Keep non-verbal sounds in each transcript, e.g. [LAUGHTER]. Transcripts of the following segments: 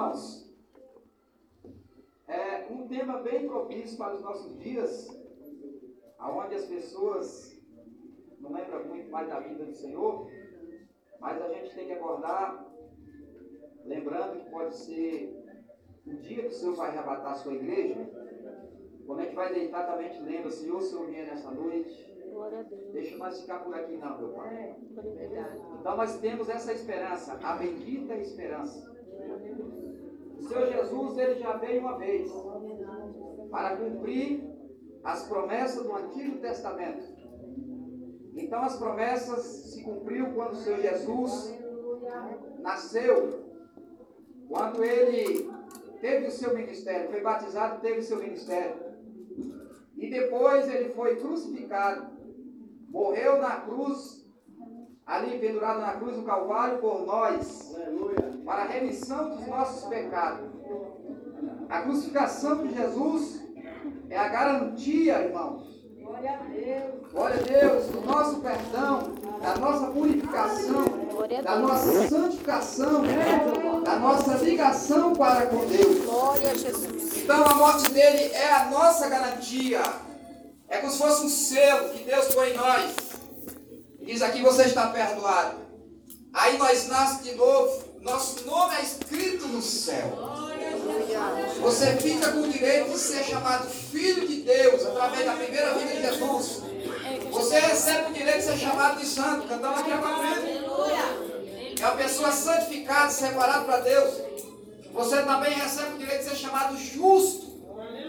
irmãos, é um tema bem propício para os nossos dias, aonde as pessoas não lembram muito mais da vida do Senhor, mas a gente tem que acordar lembrando que pode ser o dia que o Senhor vai arrebatar a sua igreja. Quando a gente vai deitar também, a gente lembra, Senhor, o Senhor vinha nessa noite. Deixa nós ficar por aqui não, meu Pai. Então nós temos essa esperança, a bendita esperança. O Senhor Jesus, ele já veio uma vez para cumprir as promessas do Antigo Testamento. Então as promessas se cumpriu quando o Senhor Jesus nasceu, quando ele teve o seu ministério, foi batizado, teve o seu ministério. E depois ele foi crucificado, morreu na cruz, ali pendurado na cruz do Calvário por nós, para a remissão dos nossos pecados. A crucificação de Jesus é a garantia, irmãos. Glória a Deus. Glória a Deus do nosso perdão, da nossa purificação, da nossa santificação, da nossa ligação para com Deus. Glória a Jesus. Então a morte dele é a nossa garantia. É como se fosse um selo que Deus põe em nós. Diz aqui, você está perdoado. Aí nós nascemos de novo. Nosso nome é escrito no céu. Você fica com o direito de ser chamado filho de Deus através da primeira vida de Jesus. Você recebe o direito de ser chamado de santo, cantando aqui agora. É uma pessoa santificada, separada para Deus. Você também recebe o direito de ser chamado justo.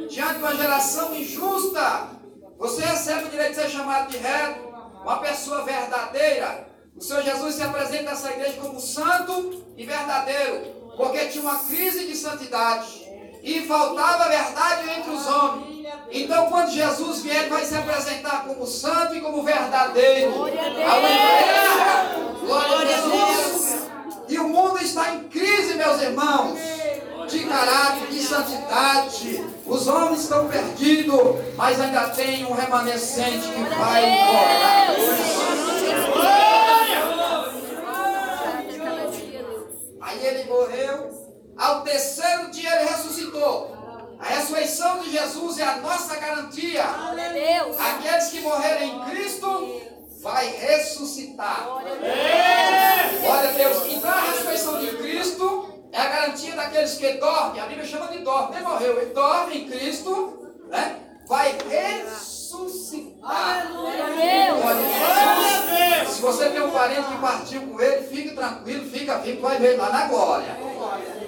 Diante de uma geração injusta, você recebe o direito de ser chamado de reto, uma pessoa verdadeira. O Senhor Jesus se apresenta a essa igreja como santo e verdadeiro porque tinha uma crise de santidade e faltava verdade entre os homens. Então, quando Jesus vier, ele vai se apresentar como santo e como verdadeiro. Glória a Deus! Glória a Jesus! E o mundo está em crise, meus irmãos, de caráter, de santidade. Os homens estão perdidos, mas ainda tem um remanescente que vai embora. Aí ele morreu. Ao terceiro dia ele ressuscitou. A ressurreição de Jesus é a nossa garantia. Aqueles que morrerem em Cristo vai ressuscitar. Glória a Deus. Então a ressurreição de Cristo é a garantia daqueles que dormem. A Bíblia chama de dorme. Nem morreu, ele dorme em Cristo, né? Vai ressuscitar. Glória a Deus. Se você tem um parente que partiu com ele, fique tranquilo, fica vivo, vai ver lá na glória.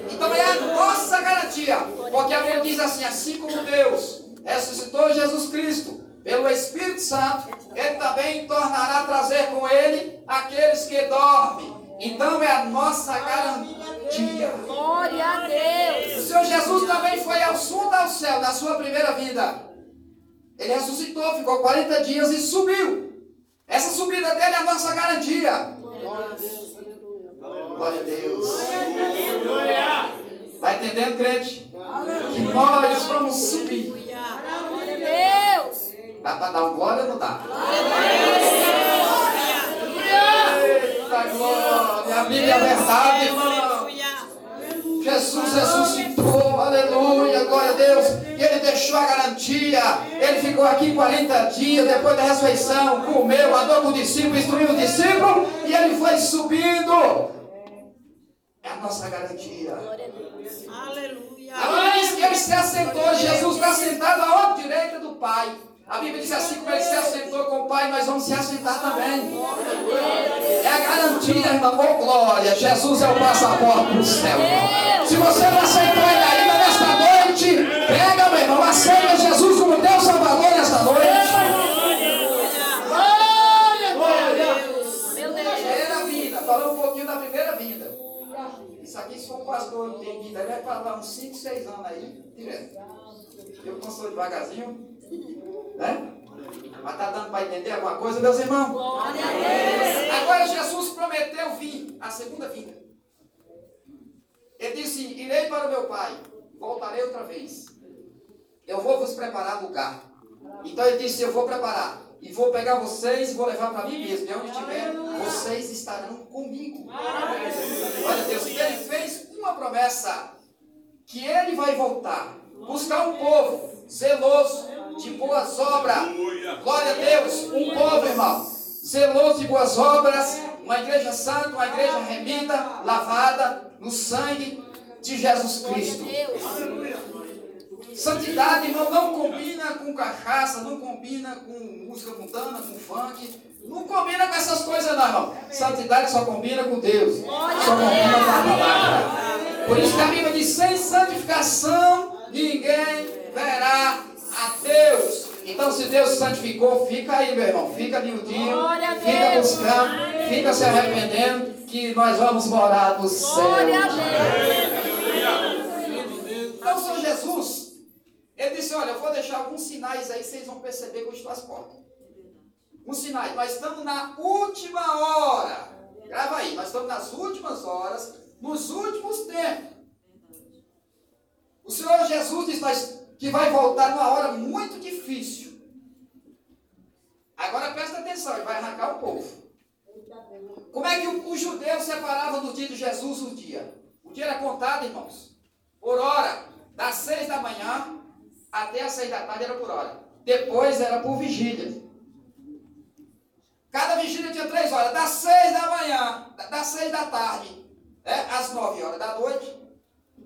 Então é a nossa garantia. Porque a Bíblia diz assim: assim como Deus ressuscitou Jesus Cristo pelo Espírito Santo, Ele também tornará a trazer com Ele aqueles que dormem. Então é a nossa garantia. Glória a Deus. O Senhor Jesus também foi ao sul ao céu na sua primeira vida. Ele ressuscitou, ficou 40 dias e subiu. Essa subida dele é a nossa garantia. Glória a Deus. Glória a Deus. Está entendendo, crente? Que nós vamos subir. Glória a Deus. Dá para dar um glória ou não dá? Eita glória. A Bíblia é verdade, irmão. Jesus ressuscitou, aleluia, glória a Deus. E ele deixou a garantia. Ele ficou aqui 40 dias depois da ressurreição, comeu, andou com o discípulo, instruiu o discípulo, e ele foi subindo. É a nossa garantia. Aleluia. Que ele se assentou. Jesus está sentado à direita do Pai. A Bíblia diz assim: como ele se assentou com o Pai, nós vamos se assentar também. É a garantia, irmão. Oh, glória. Jesus é o passaporte para o céu. Se você não aceitou ele ainda nesta noite, pega, meu irmão. Aceita Jesus como Deus Salvador nesta noite. Glória, glória. Primeira vida. Falando um pouquinho da primeira vida. Isso aqui, se for um pastor entendido, ele vai falar uns 5, 6 anos aí, direto. Eu constou devagarzinho. Né? Mas está dando para entender alguma coisa, meus irmãos? Glória a Deus. Agora Jesus prometeu vir, a segunda vinda. Ele disse: Irei para o meu Pai, voltarei outra vez. Eu vou vos preparar lugar. Então ele disse: Eu vou preparar. E vou pegar vocês e vou levar para mim mesmo. E onde estiver, vocês estarão comigo. Olha Deus, ele fez uma promessa. que ele vai voltar, buscar um povo zeloso, de boas obras. Glória a Deus, um povo, irmão, zeloso de boas obras, uma igreja santa, uma igreja remida, lavada no sangue de Jesus Cristo. Santidade, irmão, não combina com cachaça, não combina com música mundana, com funk. Não combina com essas coisas, não, irmão. Santidade só combina com Deus. Só combina com a palavra. Por isso que a Bíblia diz: sem santificação, ninguém verá a Deus. Então, se Deus santificou, fica aí, meu irmão. Fica miudinho, fica buscando, fica se arrependendo, que nós vamos morar no céu. Então, Senhor Jesus, ele disse: Olha, eu vou deixar alguns sinais aí, vocês vão perceber que eu estou às portas. Um sinais, nós estamos na última hora. Grava aí, nós estamos nas últimas horas, nos últimos tempos. O Senhor Jesus diz: nós que vai voltar numa hora muito difícil. Agora presta atenção, ele vai arrancar o povo. Como é que os judeus separavam do dia de Jesus o dia? O dia era contado, irmãos, por hora, das seis da manhã até as seis da tarde era por hora. Depois era por vigília. Cada vigília tinha três horas, das seis da manhã, das seis da tarde, né, às nove horas da noite,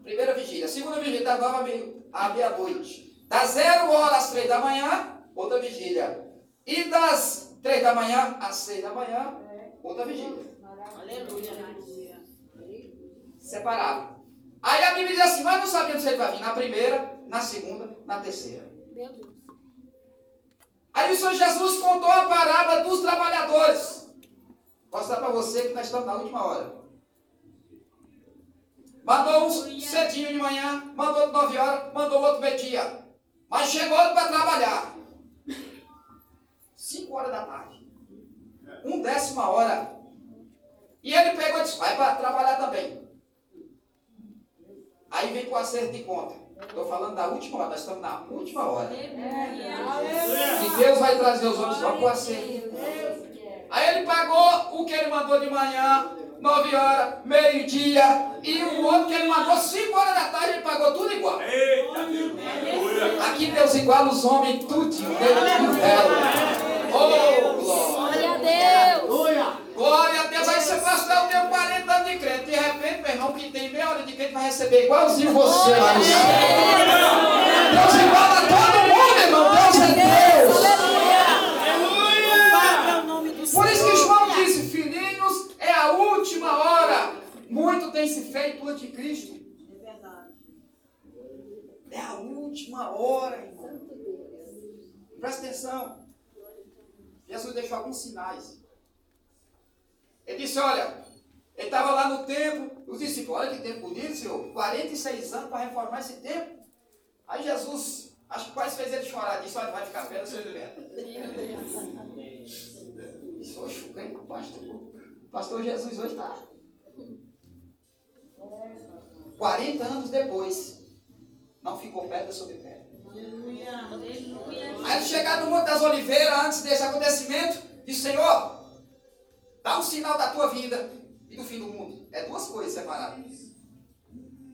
primeira vigília. Segunda vigília, das nove à meia-noite. Das zero hora às três da manhã, outra vigília. E das três da manhã às seis da manhã, outra vigília. Aleluia. Separado. Aí a Bíblia diz assim, mas não sabemos se ele vai vir na primeira, na segunda, na terceira. Aí o Senhor Jesus contou a parábola dos trabalhadores. Vou mostrar para você que nós estamos na última hora. Mandou um cedinho de manhã, mandou outro nove horas, mandou outro meio-dia. Mas chegou para trabalhar. Cinco horas da tarde. Um décima hora. E ele pegou e disse, vai para trabalhar também. Aí vem com o acerto de conta. Estou falando da última hora, nós estamos na última hora. E Deus vai trazer os homens com o acerto. Aí ele pagou o que ele mandou de manhã, 9 horas, meio-dia, e o outro que ele mandou 5 horas da tarde, ele pagou tudo igual. Aqui Deus iguala os homens tudo, do Oh, glória a Deus. Glória a Deus. Aí você pastor, eu tenho 40 anos de crente. De repente, meu irmão, que tem meia hora de crente vai receber igualzinho você lá no céu. Deus iguala todo mundo, irmão. Deus é Deus. Por isso que João disse, filhinhos, é a última hora. Muito feito o anticristo. É verdade. É a última hora, irmão. Presta atenção. Jesus deixou alguns sinais. Ele disse: Olha, ele estava lá no templo, os discípulos, olha que tempo bonito, Senhor, 46 anos para reformar esse templo. Aí Jesus, acho que quase fez ele chorar, disse: Olha, vai ficar perto, seu liberta. Isso hoje chucando com o pastor. Pastor Jesus hoje está. 40 anos depois, não ficou pedra sobre pedra. Aí ele chegar no Monte das Oliveiras, antes desse acontecimento, disse: Senhor, dá um sinal da tua vida e do fim do mundo. É duas coisas separadas.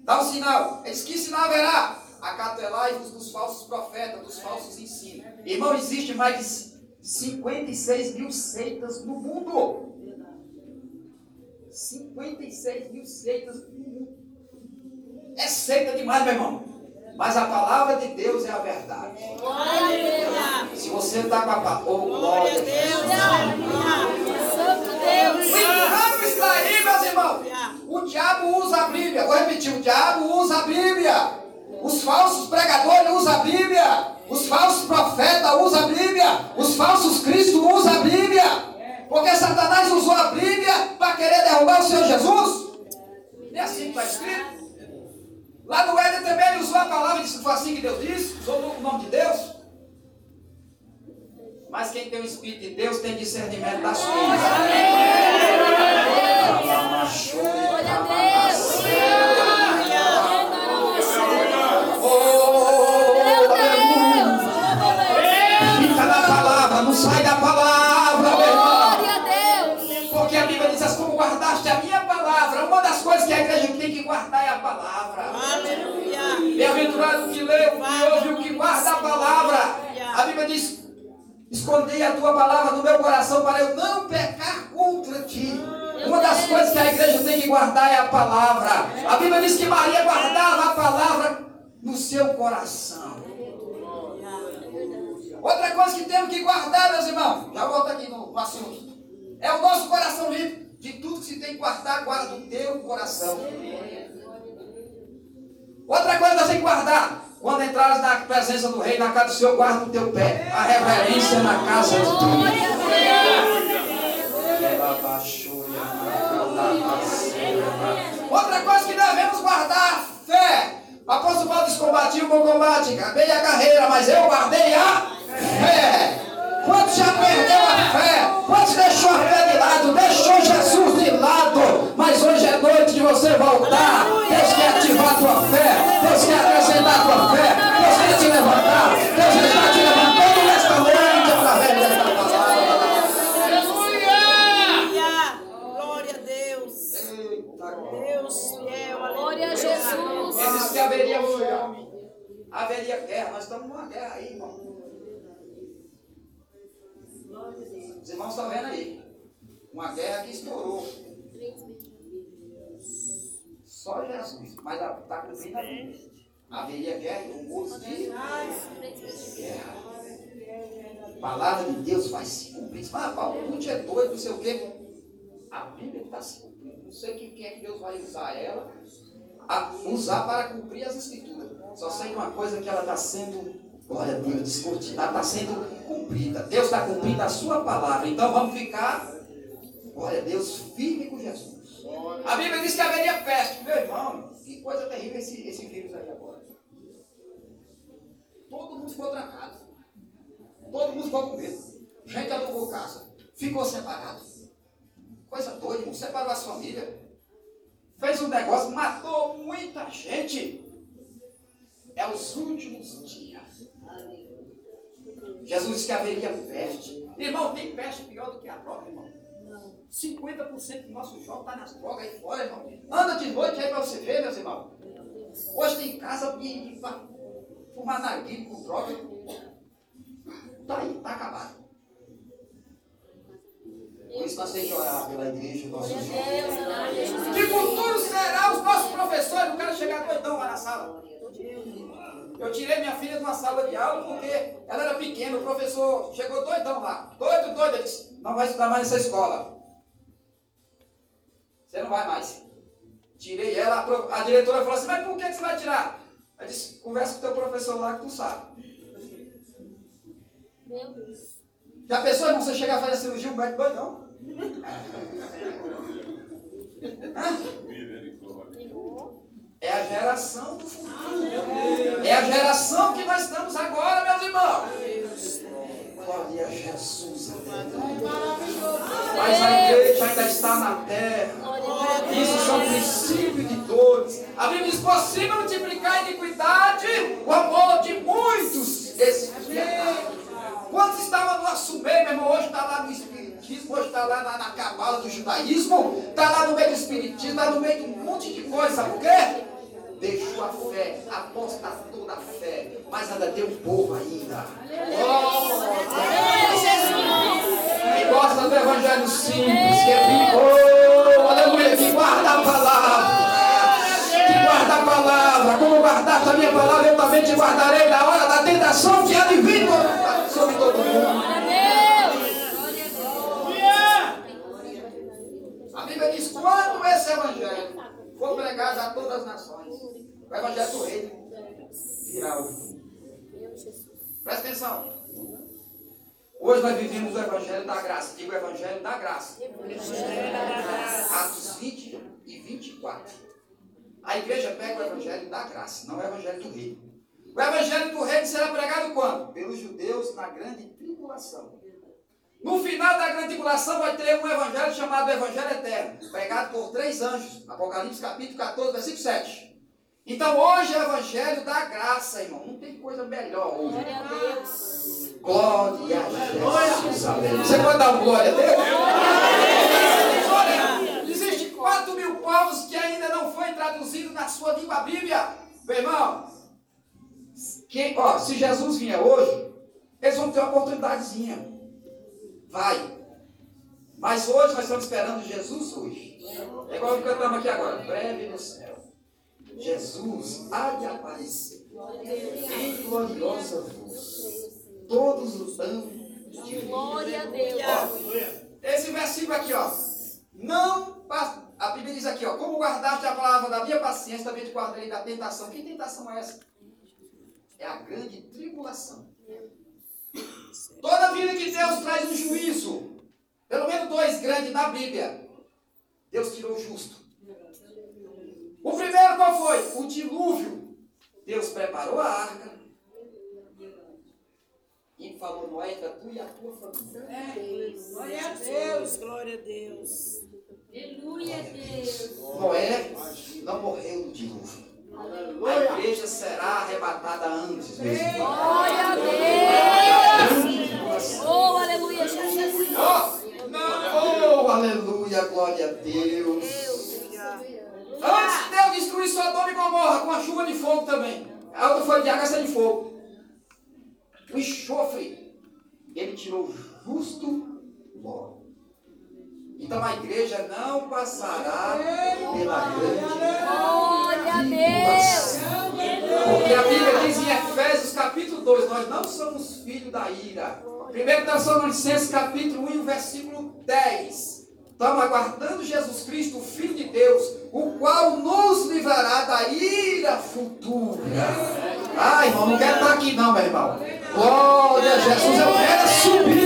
Dá um sinal. Ele disse: Que sinal haverá? Acatelai-vos dos falsos profetas, dos falsos ensinos. Irmão, existe mais de 56 mil seitas no mundo. 56 mil seitas no mundo. É seita demais, meu irmão. Mas a palavra de Deus é a verdade. Se você está com a palavra, oh, glória a Deus. O engano está aí, meus irmãos. O diabo usa a Bíblia. Vou repetir: o diabo usa a Bíblia. Os falsos pregadores usam a Bíblia. Os falsos profetas usam a Bíblia. Os falsos cristos usam a Bíblia. Porque Satanás usou a Bíblia para querer derrubar o Senhor Jesus. É assim que está escrito. Lá no Éden também ele usou a palavra e disse: Foi assim que Deus disse, usou o nome de Deus. Mas quem tem o Espírito de Deus tem discernimento das coisas. Glória o que lê, o que ouve, o que guarda a palavra. A Bíblia diz: Escondei a tua palavra no meu coração para eu não pecar contra ti. Uma das coisas que a igreja tem que guardar é a palavra. A Bíblia diz que Maria guardava a palavra no seu coração. Outra coisa que temos que guardar, meus irmãos, já volto aqui no, no assunto, é o nosso coração limpo. De tudo que se tem que guardar, guarda o teu coração. Outra coisa que guardar, quando entrares na presença do rei, na casa do Senhor, guarda o teu pé. A reverência na casa de Deus. Outra coisa que devemos guardar, fé. O apóstolo Paulo diz, combati o bom combate, acabei a carreira, mas eu guardei a fé. Quantos já perdeu a fé? Quantos deixou a fé de lado? Deixou Jesus de lado. Mas hoje é noite de você voltar. Deus quer ativar a tua fé. Deus quer acrescentar a tua fé. Deus quer te levantar. Deus está te levantando nesta noite através desta Ele disse que haveria fome, haveria guerra. Nós estamos numa guerra aí, irmão. Os irmãos estão vendo aí. Uma guerra que estourou. Só Jesus. Mas está cumprindo a Bíblia. Haveria guerra e rumores de guerra. A palavra de Deus vai se cumprir. Mas Paulo, muito é doido, não sei o quê. A Bíblia está se cumprindo. Não sei quem é que Deus vai usar ela usar para cumprir as escrituras. Só sei uma coisa que ela está sendo, glória a Deus, discutida, ela está sendo cumprida. Deus está cumprindo a sua palavra. Então vamos ficar, glória a Deus, firme com Jesus. A Bíblia diz que haveria peste. Meu irmão, que coisa terrível esse, esse vírus aí agora. Todo mundo ficou trancado. Todo mundo ficou com medo. Gente alugou casa. Ficou separado. Coisa doida, irmão. Separou as famílias fez um negócio, matou muita gente. É os últimos dias. Jesus disse que haveria peste. Irmão, tem peste pior do que a droga, irmão. 50% do nosso jovem está nas drogas aí fora, irmão. Anda de noite aí para você ver, meus irmãos. Hoje tem casa de fumar narguilho com droga. Está aí, está acabado. Por isso nós temos que orar pela igreja, nossos jovens. Que futuro será os nossos professores? Não quero chegar doidão lá na sala. Eu tirei minha filha de uma sala de aula porque ela era pequena, o professor chegou doidão lá. Doido, doido. Ele disse, não vai estudar mais nessa escola. Você não vai mais. Tirei ela, a diretora falou assim, mas por que você vai tirar? Eu disse, conversa com o teu professor lá que tu sabe. Meu Deus. Já pensou, irmão, você chegar a fazer cirurgia, um médico doidão? [LAUGHS] É a geração do futuro. É a geração que nós estamos agora, meus irmãos. Glória a Jesus. Mas a igreja ainda está na terra. Isso são princípios de dores. A Bíblia diz: possível multiplicar a iniquidade, o amor de muitos esfriará. Quantos estavam no assumir, meu irmão? Hoje está lá no Espiritismo, hoje está lá na, na cabala do judaísmo, está lá no meio do Espiritismo, está no meio de um monte de coisa. Sabe por quê? Deixou a fé, apostatou da fé, mas ainda tem um povo ainda. Oh, que gosta do evangelho simples, que é vivo, oh, aleluia, que guarda a palavra que guarda a palavra, como guardaste a minha palavra, eu também te guardarei na hora da tentação que há de vir sobre todo mundo. A Bíblia diz: quando esse evangelho for pregado a todas as nações, o evangelho do reino virá o fim. Presta atenção. Hoje nós vivemos o Evangelho da Graça. Digo o Evangelho da Graça. Atos 20 e 24. A igreja pega o Evangelho da Graça, não o Evangelho do Reino. O evangelho do reino será pregado quando? Pelos judeus na grande tribulação. No final da grande tribulação vai ter um evangelho chamado Evangelho Eterno, pregado por três anjos. Apocalipse capítulo 14, versículo 7. Então hoje é o evangelho da graça, irmão. Não tem coisa melhor hoje. Glória a Deus. Glória a Jesus. Você pode dar um glória a Deus? Olha, existe 4 mil povos que ainda não foi traduzido na sua língua Bíblia. Meu irmão, que, ó, se Jesus vier hoje, eles vão ter uma oportunidadezinha. Vai. Mas hoje nós estamos esperando Jesus hoje. É igual que cantamos aqui agora, breve no céu. Jesus há de aparecer em gloriosa luz. Todos os anos de Glória a Deus. Ó, esse versículo aqui, ó. Não, a Bíblia diz aqui, ó. Como guardaste a palavra da minha paciência, também te guardarei da tentação. Que tentação é essa? É a grande tribulação. Toda vida que Deus traz um juízo, pelo menos dois grandes na Bíblia, Deus tirou o justo. O primeiro qual foi? O dilúvio. Deus preparou a arca e falou, Noé, entra tu e a tua família. É, glória a Deus, glória a Deus. Aleluia, Deus. Noé não morreu no dilúvio. A igreja será arrebatada antes mesmo. Glória a Deus. Oh, aleluia, Jesus. Oh, oh, aleluia, glória a Deus. Destruir Sodoma e Gomorra com a chuva de fogo também. A outra foi de água, essa de fogo. O enxofre, ele tirou justo logo. Então a igreja não passará pela grande Glória a Deus. Porque a Bíblia diz em Efésios capítulo 2, nós não somos filhos da ira. Primeiro Tessalonicenses capítulo 1, versículo 10. Estamos aguardando Jesus Cristo, o Filho de Deus, o qual nos livrará da ira futura. Ai, irmão, não quero estar aqui não, meu irmão. Glória a Jesus, eu quero subir.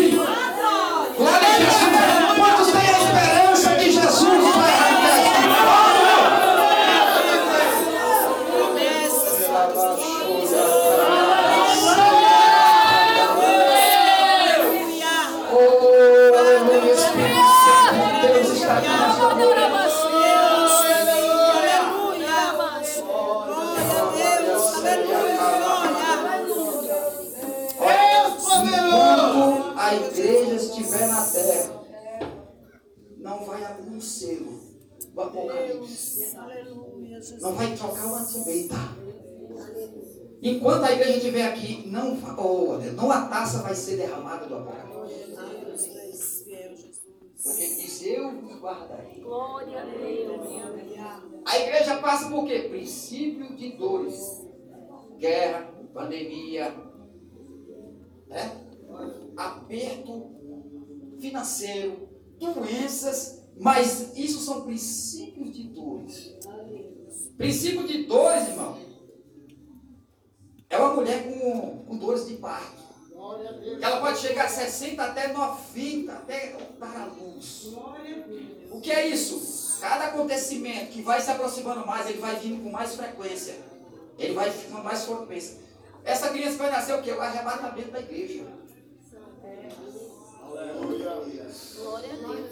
Não vai trocar uma trombeta. Enquanto a igreja estiver aqui, não, oh, não a taça vai ser derramada do Apocalipse. Porque ele diz, eu vos guardarei. Glória a Deus. A igreja passa por quê? Princípio de dores. Guerra, pandemia, né? aperto financeiro, doenças, mas isso são princípios de dores. Princípio de dores, irmão, é uma mulher com, com dores de parto. Ela pode chegar a 60 até 90, até dar a luz. O que é isso? Cada acontecimento que vai se aproximando mais, ele vai vindo com mais frequência. Ele vai ficando mais frequência. Essa criança vai nascer o quê? O arrebatamento da igreja. Glória a Deus.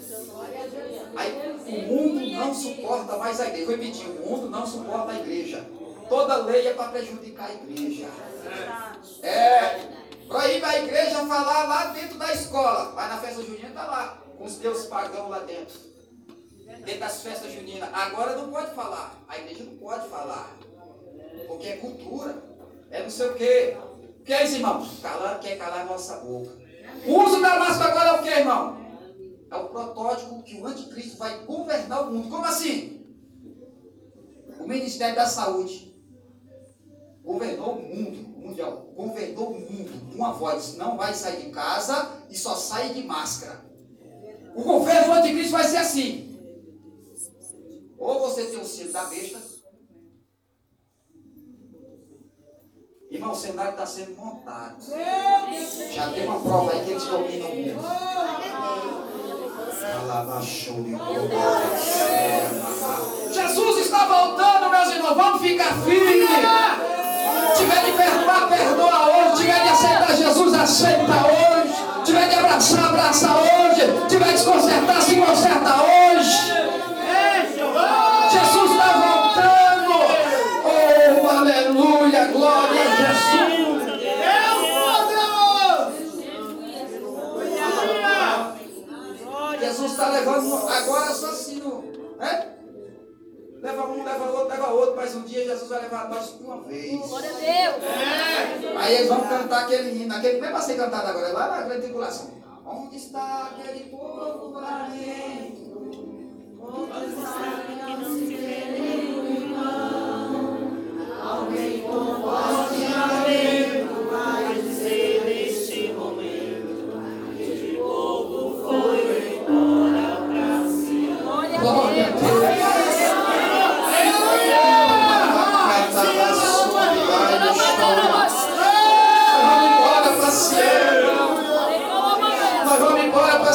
Aí, o mundo não suporta mais a igreja. Vou repetir, o mundo não suporta a igreja. Toda lei é para prejudicar a igreja. É. Proíbe a igreja falar lá dentro da escola. Mas na festa junina está lá, com os deuses pagãos lá dentro. Dentro das festas juninas. Agora não pode falar. A igreja não pode falar. Porque é cultura. É não sei o quê. O que é isso, irmão? Calar, quer calar nossa boca. O uso da máscara agora é o que, irmão? É o protótipo que o anticristo vai governar o mundo. Como assim? O Ministério da Saúde governou o mundo mundial, governou o mundo uma voz, não vai sair de casa e só sai de máscara. O governo do anticristo vai ser assim. Ou você tem o selo da besta. Irmão, o cenário está sendo montado. Já tem uma prova aí que eles dominam o mundo. Jesus está voltando, meus irmãos. Vamos ficar firmes. Tiver de perdoar, perdoa hoje. Tiver de aceitar Jesus, aceita hoje. Tiver de abraçar, abraça hoje. Tiver de desconcertar, se conserta hoje. Jesus um, leva outro, leva outro, mas um dia Jesus vai levar nós por uma vez. Glória a Deus. Aí eles vão cantar aquele hino, aquele não é para ser cantado agora, é lá na grande tribulação. Onde está aquele povo barrento? Onde está que não se vê nenhum irmão? Alguém com voz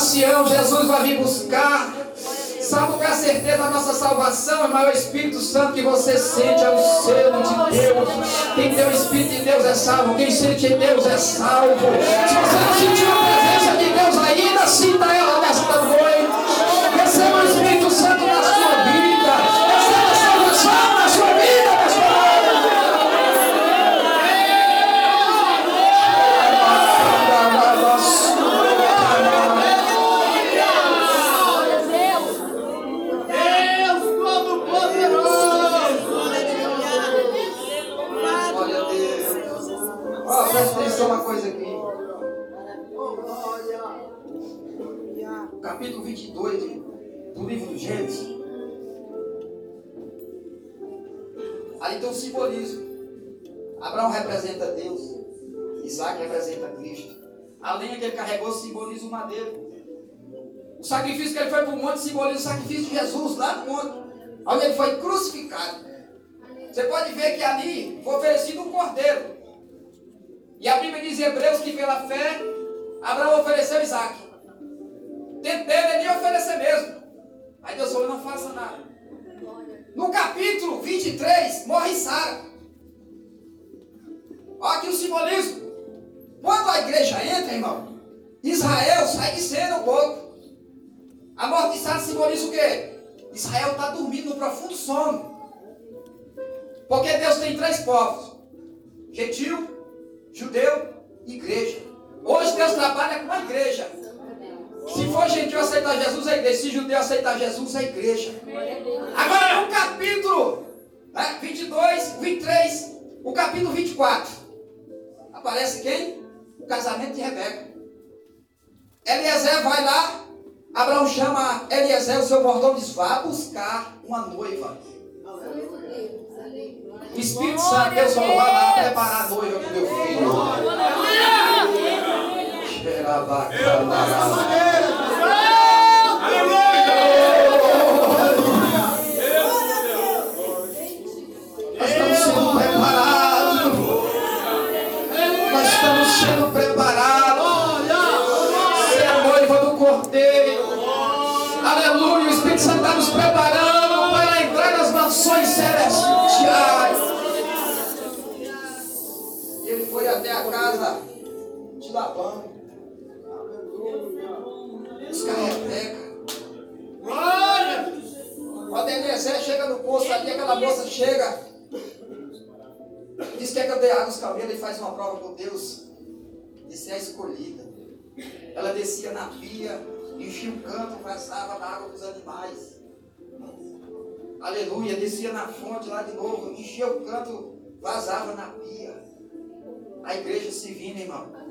Sião. Jesus vai vir buscar. Sabe é a certeza da nossa salvação? É o Espírito Santo que você sente, é o selo de Deus. Quem tem o Espírito de Deus é salvo. Quem sente em Deus é salvo. Se você não sentiu a presença de Deus ainda, sinta ela nesta noite. A lenha que ele carregou simboliza o madeiro. O sacrifício que ele foi para o monte simboliza o sacrifício de Jesus lá no monte. Onde ele foi crucificado. Você pode ver que ali foi oferecido um cordeiro. E a Bíblia diz em Hebreus que pela fé Abraão ofereceu Isaac. Dele ele oferecer mesmo. Aí Deus falou, não faça nada. No capítulo 23, morre Sara. Olha aqui o simbolismo. Quando a igreja entra, irmão, Israel sai de cena um pouco. A morte de Sara simboliza o quê? Israel está dormindo no profundo sono. Porque Deus tem três povos: gentil, judeu e igreja. Hoje Deus trabalha com a igreja. Se for gentil aceitar Jesus, é igreja. Se judeu aceitar Jesus, é igreja. Agora, no capítulo né, 22, 23, o capítulo 24, aparece quem? Casamento de Rebeca. Eliezer vai lá, Abraão chama Eliezer, o seu mordomo, diz: vá buscar uma noiva. O Espírito Santo, Deus falou: vai lá preparar a noiva para o meu filho. De Labão. Buscar Rebeca. Quando Eliezer chega no poço ali, aquela moça chega. Diz que é dei água aos camelos e faz uma prova com Deus. Disse é a escolhida. Ela descia na pia, enchia o canto, vazava da água dos animais. Aleluia, descia na fonte lá de novo, enchia o canto, vazava na pia. A igreja divina, irmão.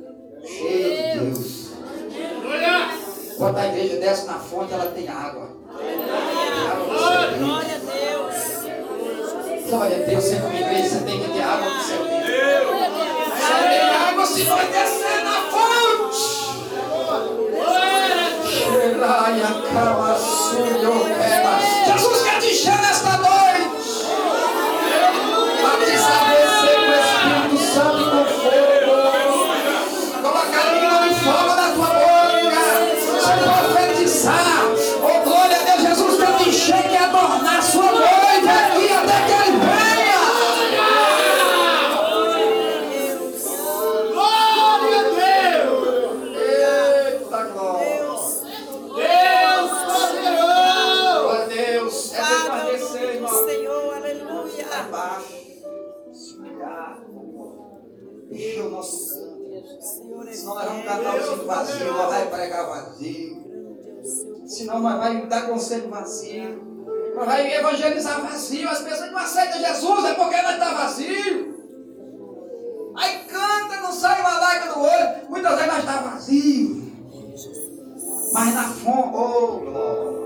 Cheia de Deus. Quando a igreja desce na fonte, ela tem água. Glória a Deus. Glória a Deus, você como igreja, você tem que ter água do céu. Só tem água se nós descer na fonte. Xeraia, cama, suyo, evangelizar vazio. As pessoas não aceitam Jesus, é porque ela está vazio. Aí canta, não sai uma lágrima do olho. Muitas vezes nós está vazio. Mas na fonte, oh glória.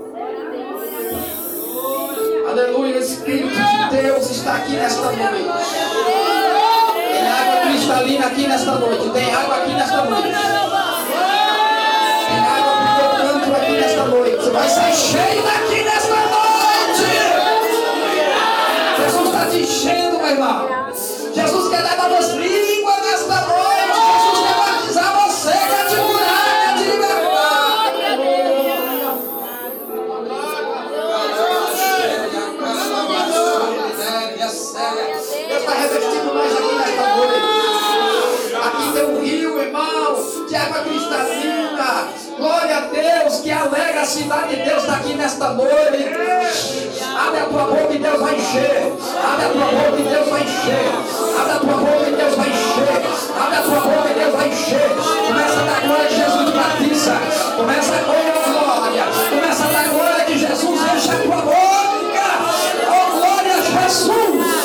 Aleluia, o Espírito de Deus está aqui nesta noite. Tem água cristalina aqui nesta noite. Tem água aqui nesta noite. Tem água pro teu canto aqui nesta noite. Você vai sair cheio daqui. praia. Deus está revestindo nós aqui nesta noite. Aqui tem um rio, irmão, de água cristalina. Glória a Deus, que alegra a cidade de Deus está aqui nesta noite. Abre a tua boca e Deus vai encher. Abre a tua boca e Deus vai encher. Abre a tua boca e Deus vai encher. Abre a tua boca e Deus vai encher. Começa a glória de Jesus Batista. Começa a glória. Começa a glória que Jesus enche a tua boca. Oh glória a Jesus.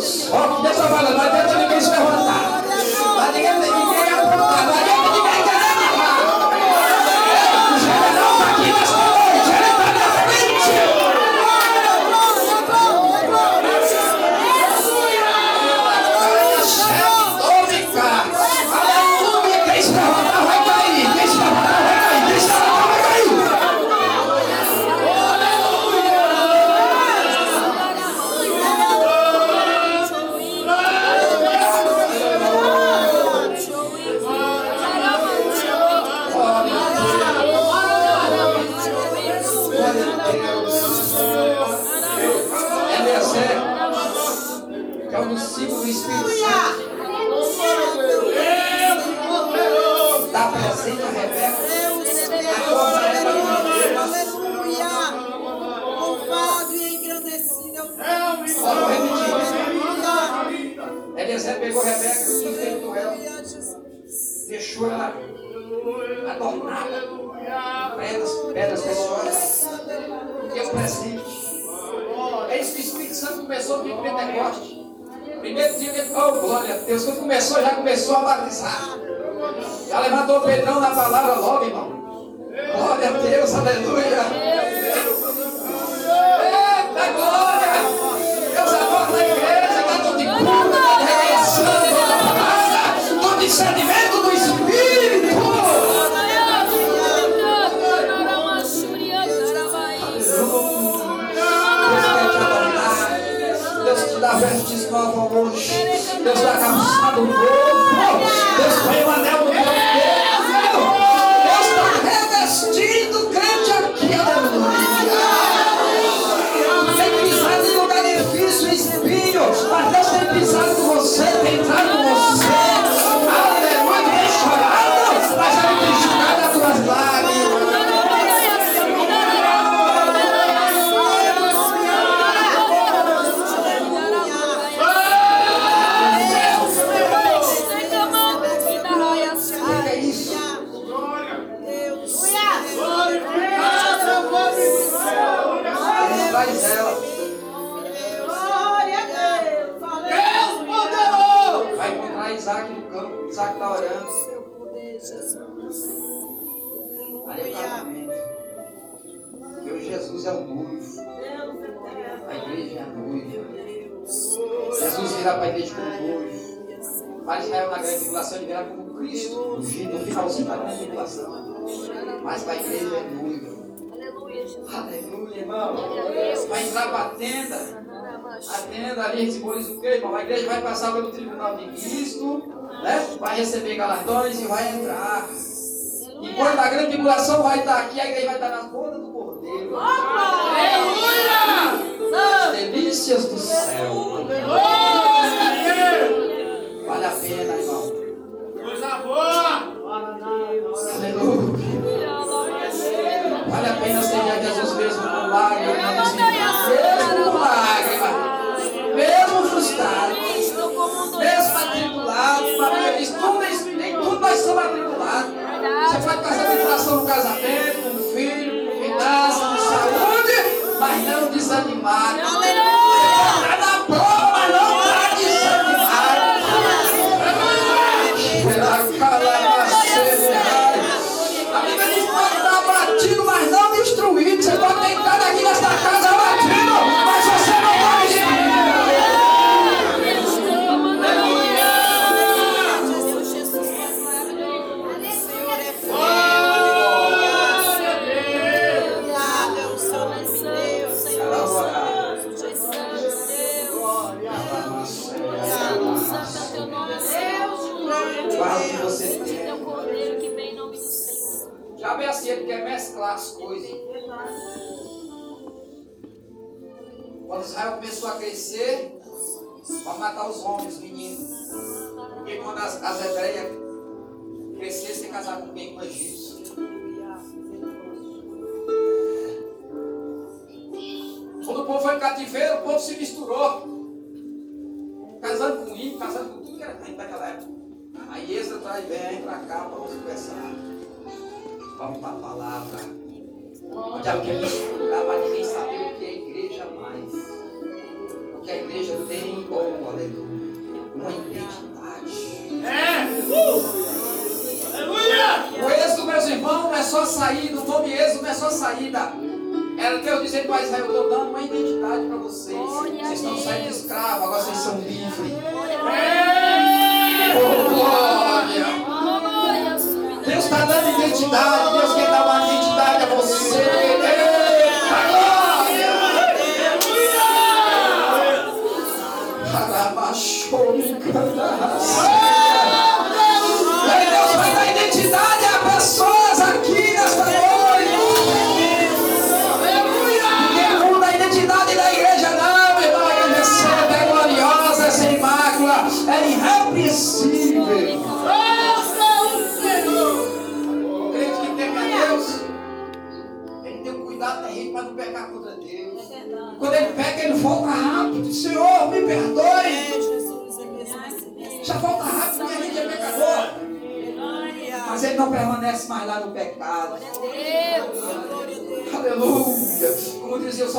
Dieu. Tenda. A tenda ali simboliza o quê, irmão? A igreja vai passar pelo tribunal de Cristo, né? vai receber galardões e vai entrar. E quando a grande tribulação vai estar aqui, a igreja vai estar nas bodas do Cordeiro. As delícias do céu. Vale a pena, irmão. Coisa boa. Aleluia. Vale a pena ser Jesus mesmo com lágrimas. Mesmo com lágrimas. Mesmo atribulado. A Bíblia diz, tudo, nem tudo nós somos atribulados. Você pode passar tribulação no casamento, com o filho, com finanças, com saúde, mas não desanimado. Você pode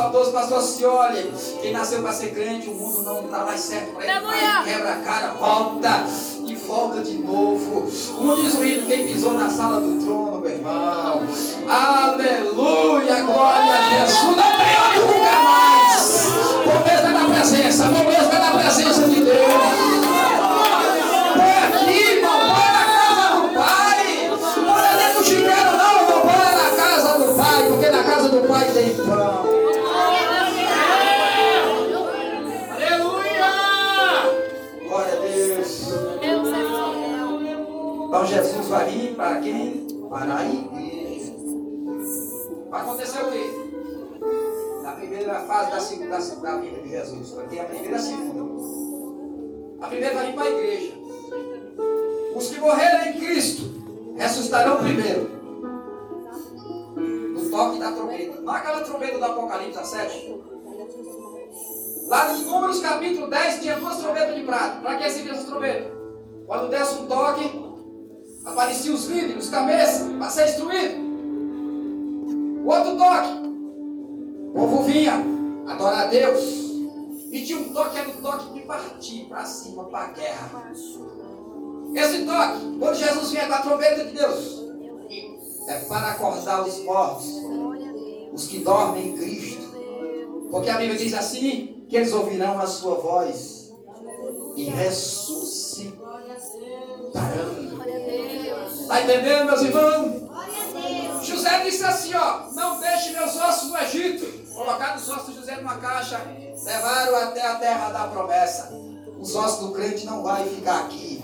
saudoso pastor Cioli, quem nasceu para ser crente, o mundo não está mais certo para ele. Vai, Quebra a cara, volta e volta de novo. Como diz o hino, quem pisou na sala do trono, meu irmão. Aleluia, glória a Jesus. Não tem onde ficar mais. Pobreza na presença, pobreza na presença de Deus. Põe aqui, Então Jesus vai vir para quem? Para a igreja. Vai acontecer o quê? Na primeira fase da, segunda, da vida de Jesus. Vai ter a primeira e a segunda. A primeira vai vir para a igreja. Os que morreram em Cristo ressuscitarão primeiro. No toque da trombeta. Não aquela trombeta do Apocalipse, a 7. Lá em Números capítulo 10 tinha duas trombetas de prata. Para que servia essa trombeta? Quando desse um toque, apareciam os líderes, os cabeças, para ser instruído. O outro toque, o povo vinha, adorar a Deus. E tinha um toque, era o toque de partir para cima, para a guerra. Esse toque, quando Jesus vinha com a trombeta de Deus, é para acordar os mortos, os que dormem em Cristo. Porque a Bíblia diz assim: que eles ouvirão a sua voz e ressuscitarão. Está entendendo, meus irmãos? José disse assim: ó, não deixe meus ossos no Egito. Colocaram os ossos de José numa caixa, levaram até a terra da promessa. Os ossos do crente não vai ficar aqui.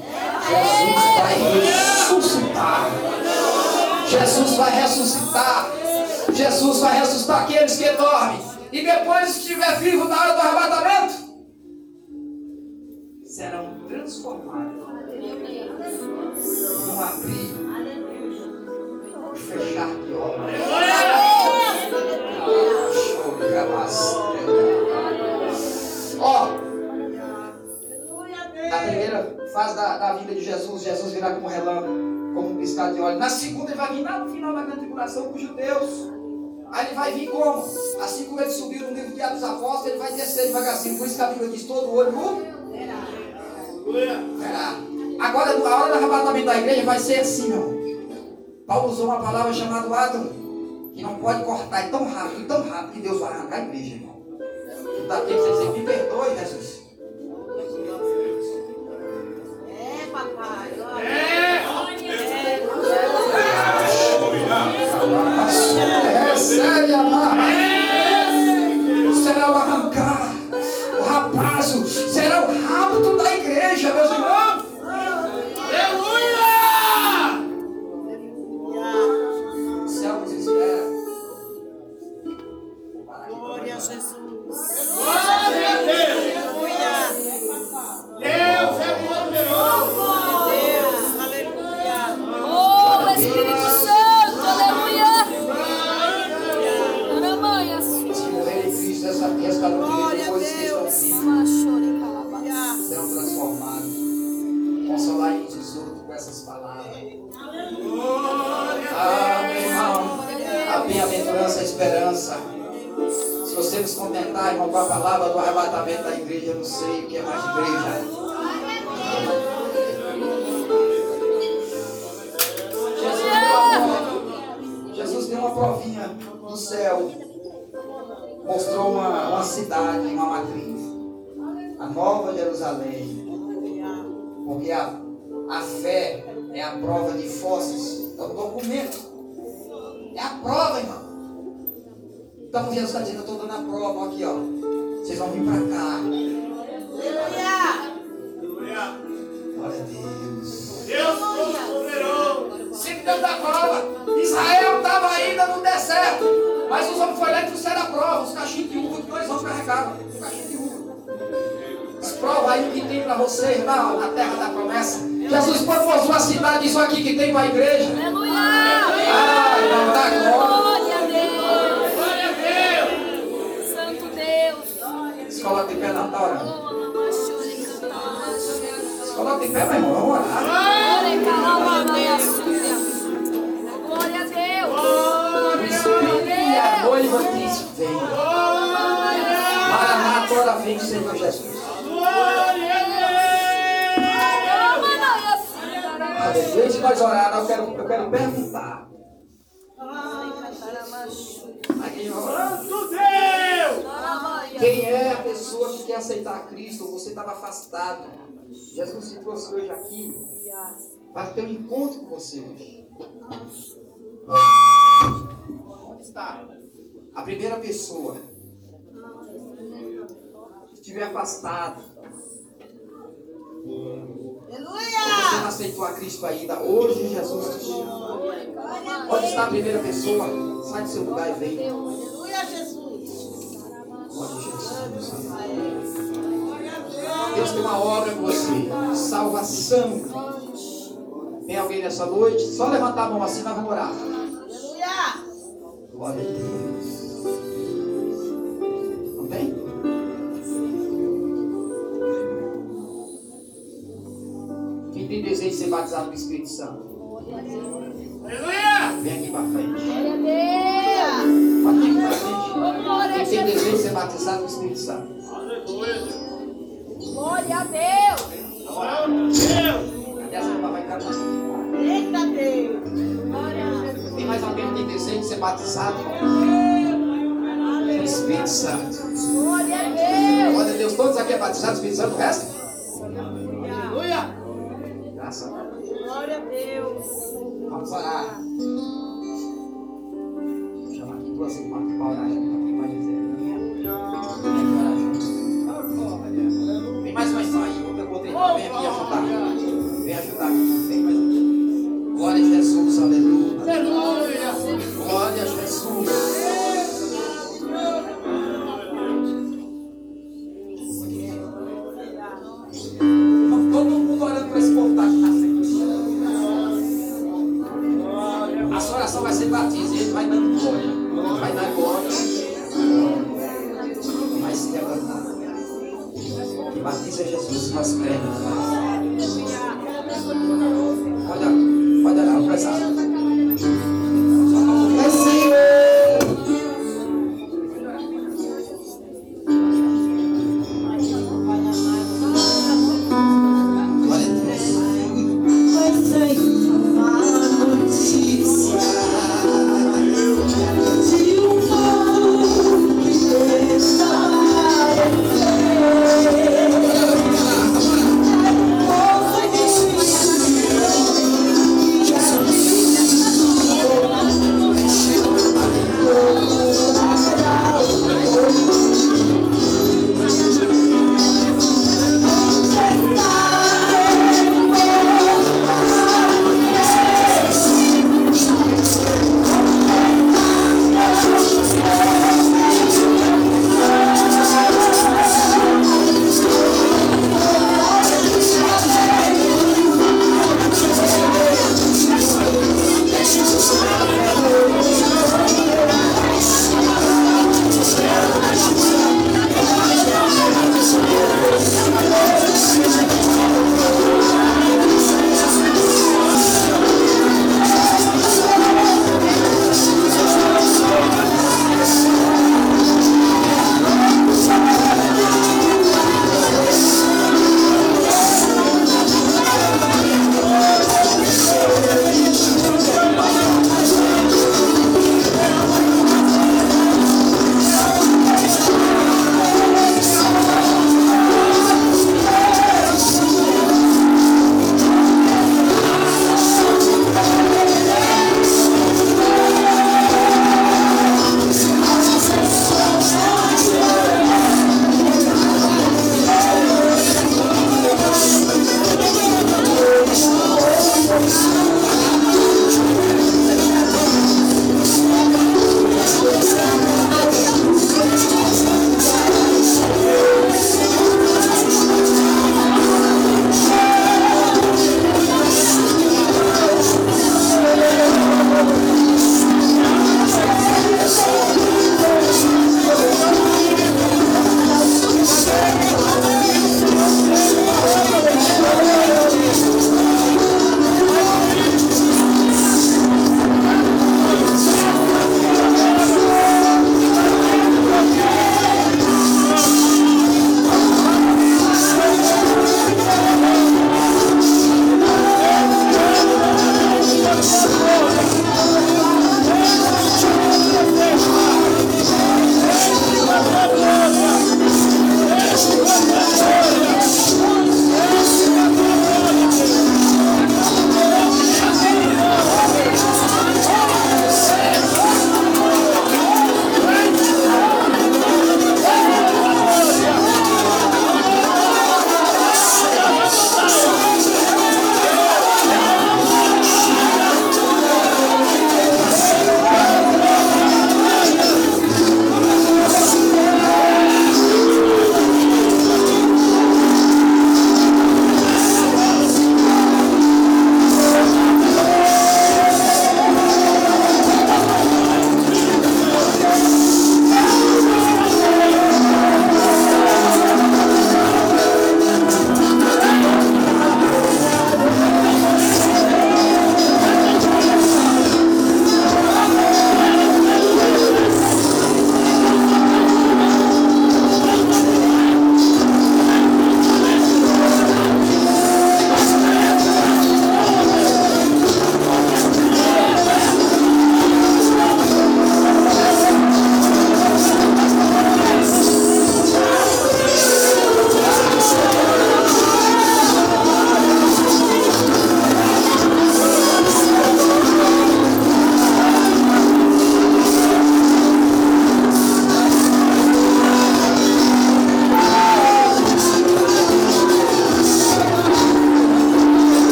Jesus vai ressuscitar. Jesus vai ressuscitar. Jesus vai ressuscitar aqueles que dormem. E depois que estiver vivo na hora do arrebatamento, serão transformados e fechar de obra. Ó, na primeira fase da, da vida de Jesus, Jesus virá como relâmpago, como um piscar de óleo. Na segunda, ele vai vir lá no final da grande tribulação com os judeus. Aí ele vai vir como? Assim como ele subiu no livro de Atos Apóstolos, ele vai descer devagarzinho. Por isso que a Bíblia diz: todo olho verá. Agora, a hora do arrebatamento da igreja vai ser assim, meu. Paulo usou uma palavra chamada átomo, que não pode cortar, é tão rápido, tão rápido que Deus vai arrancar a igreja, irmão. Dá tempo de você dizer, me perdoe, Jesus. É, papai. Olha. É. Recebe a marra. Será o arrancar, o rapazo, será o rapto da igreja, meus irmãos. Com a palavra do arrebatamento da igreja, eu não sei o que é mais igreja. Jesus deu uma provinha no céu. Mostrou uma, uma cidade, uma matriz. A nova Jerusalém. Porque a, a fé é a prova de fósseis. É um documento. É a prova, irmão. Então Jesus está dizendo, eu estou dando a prova, aqui, ó. Vocês vão vir para cá. Aleluia. Aleluia! Glória a Deus. Deus Todo-Poderoso! Sempre Deus da prova. Israel estava ainda no deserto. Mas os homens foram lá e trouxeram a prova. Os cachinhos de uva que dois homens carregavam. Os cachinhos de uva. As provas aí que tem para vocês lá na terra da promessa. Jesus propôs uma cidade, isso aqui que tem para a igreja. Aleluia. Ai, não dá glória. Glória a Deus. Coloca em pé na hora. Machore, calabá. Se coloca em pé, meu irmão. Vamos orar. Glória, a Deus. Espírito a noiva diz: Vem. Maranata, ora vem, Senhor Jesus. Antes de nós orar, eu quero, eu quero perguntar. Santo Deus! Quem é a pessoa que quer aceitar Cristo? Você estava afastado. Jesus se trouxe hoje aqui para ter um encontro com você hoje. Onde está? A primeira pessoa que estiver afastado. Você não Aleluia. Aceitou a Cristo ainda. Hoje Jesus te chama. Onde está a primeira pessoa? Sai do seu lugar e vem. Aleluia, Jesus. Glória Deus. Tem uma obra com você. Salvação. Tem alguém nessa noite? Só levantar a mão assim, nós vamos orar. Aleluia. Glória a Deus. Batizado no Espírito Santo? Aleluia! Vem aqui para frente. Glória a Deus. Pode vir para frente. Quem tem desejo de ser batizado batizado com o Espírito Santo. Aleluia. Glória a Deus. Glória a Deus. Cadê essa papai cantando? Eita Deus. Tem mais alguém que tem desejo de ser batizado com o Espírito Santo? Glória a Deus. Glória a Deus, todos aqui é batizado com o Espírito Santo, o resto?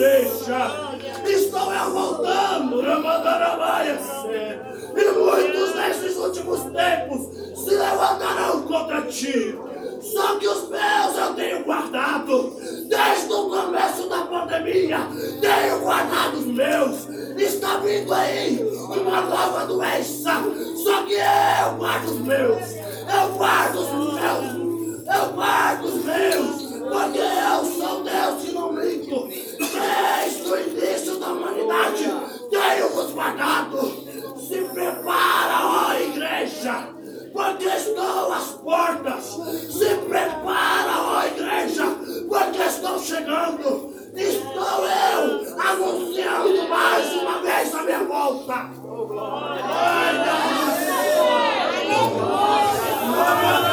Voltando a minha igreja. Estou eu voltando, Ramadarabaia. E muitos nesses últimos tempos se levantarão contra ti. Só que os meus eu tenho guardado. Desde o começo da pandemia, tenho guardado os meus. Está vindo aí uma nova doença. Só que eu guardo os meus. Eu guardo os meus. Eu guardo os meus. Porque eu sou Deus e minto. Desde o início da humanidade, tenho vos guardado. Se prepara, ó igreja porque estou às portas. Se prepara, ó igreja, porque estou chegando. Estou eu anunciando mais uma vez a minha volta. É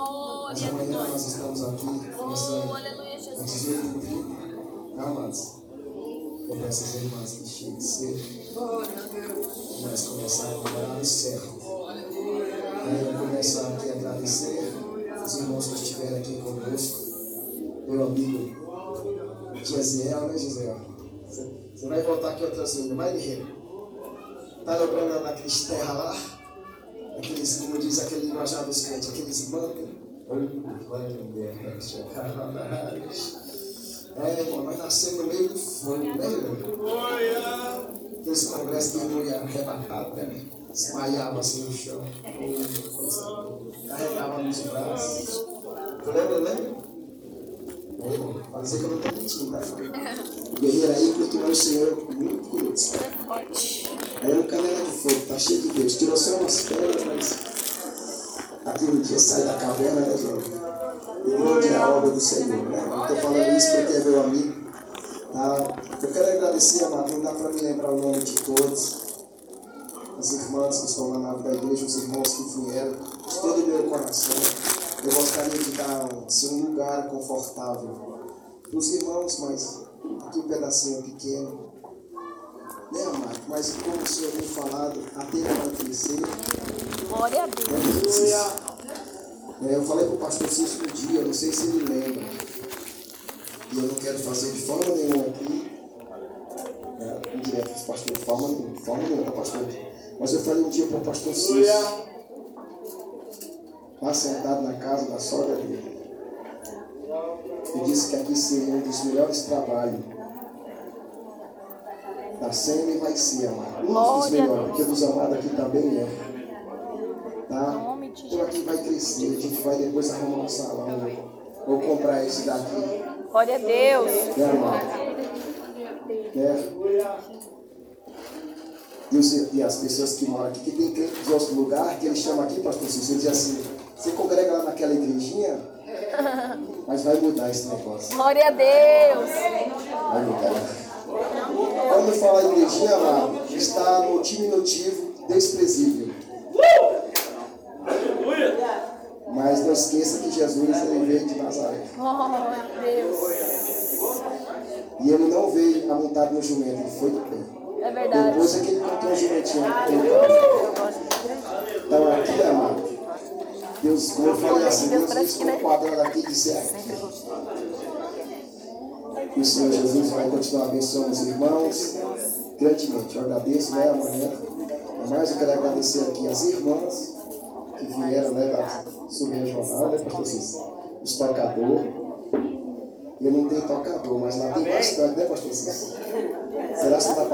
Mas amanhã nós estamos aqui começando a 18 de tá, amados? Eu peço às irmãs que cheguem cedo. Nós começarmos a orar no. Aí eu começar aqui a agradecer os irmãos que estiveram aqui conosco. Meu amigo Gesiel, né, Gisel? Você vai voltar aqui outras vezes, mais guerreiro. Tá lembrando naqueles terra lá? Aqueles, como diz aquele linguajar dos crentes, aqueles mangas. É, irmão, nós nascemos no meio do fogo, né, irmão? Congressos que não ia arrebatado, né? Desmaiava assim no chão. Carregava nos braços. Tu lembra, né? É, irmão, pode dizer que eu não estou mentindo, tá? O guerreiro aí cultuou o Senhor muito. Aí é um canela de fogo, tá cheio de Deus. Tirou só umas pedras, mas aquele dia sai da caverna, né, João? E onde é a obra do Senhor, né? Estou falando isso porque é meu amigo. Tá? Eu quero agradecer, amado, não dá para me lembrar o nome de todos. As irmãs que estão na nave da igreja, os irmãos que vieram, de todo o meu coração. Eu gostaria de dar assim, um lugar confortável os irmãos, mas aqui um pedacinho pequeno. Né, amado? Mas como o Senhor tem falado, a terra vai crescer. Glória a Deus. É, eu falei para o pastor Cícero um dia, eu não sei se ele lembra. E eu não quero fazer de forma nenhuma aqui. É, indireto para o pastor, de forma nenhuma, de forma nenhuma, pastor. Mas eu falei um dia para o pastor Cícero, lá sentado na casa da sogra dele. E disse que aqui seria um dos melhores trabalhos. Da SEMI vai ser, amado. Um dos melhores, porque dos amados aqui também é. Tá? Então aqui vai crescer, a gente vai depois arrumar um salão. Vou comprar esse daqui, Glória a Deus. amado? Né? E, os- e as pessoas que moram aqui, que tem crente de outro lugar, que eles chamam aqui, pastor Cícero, diz assim, você congrega lá naquela igrejinha, [LAUGHS] mas vai mudar esse negócio. Glória a Deus. Vai mudar. Quando fala igrejinha, amado, está no diminutivo desprezível. Mas não esqueça que Jesus ele veio de Nazaré. Glória a Deus. E ele não veio amontado no jumento, ele foi de pé. É verdade. Depois é que ele contou um jumentinho. Então aqui, amado, Deus, como eu falei assim, Deus que, nos né? quadrado aqui e disse aqui. O Senhor Jesus vai continuar abençoando os irmãos grandemente. Eu agradeço, né, amanhã. Mas eu quero agradecer aqui as irmãs que vieram, né, da subir jornal, né, pastor Cícero? Os tocadores. Eu não tenho tocador, mas lá tem bastante, né, pastor? Será que você está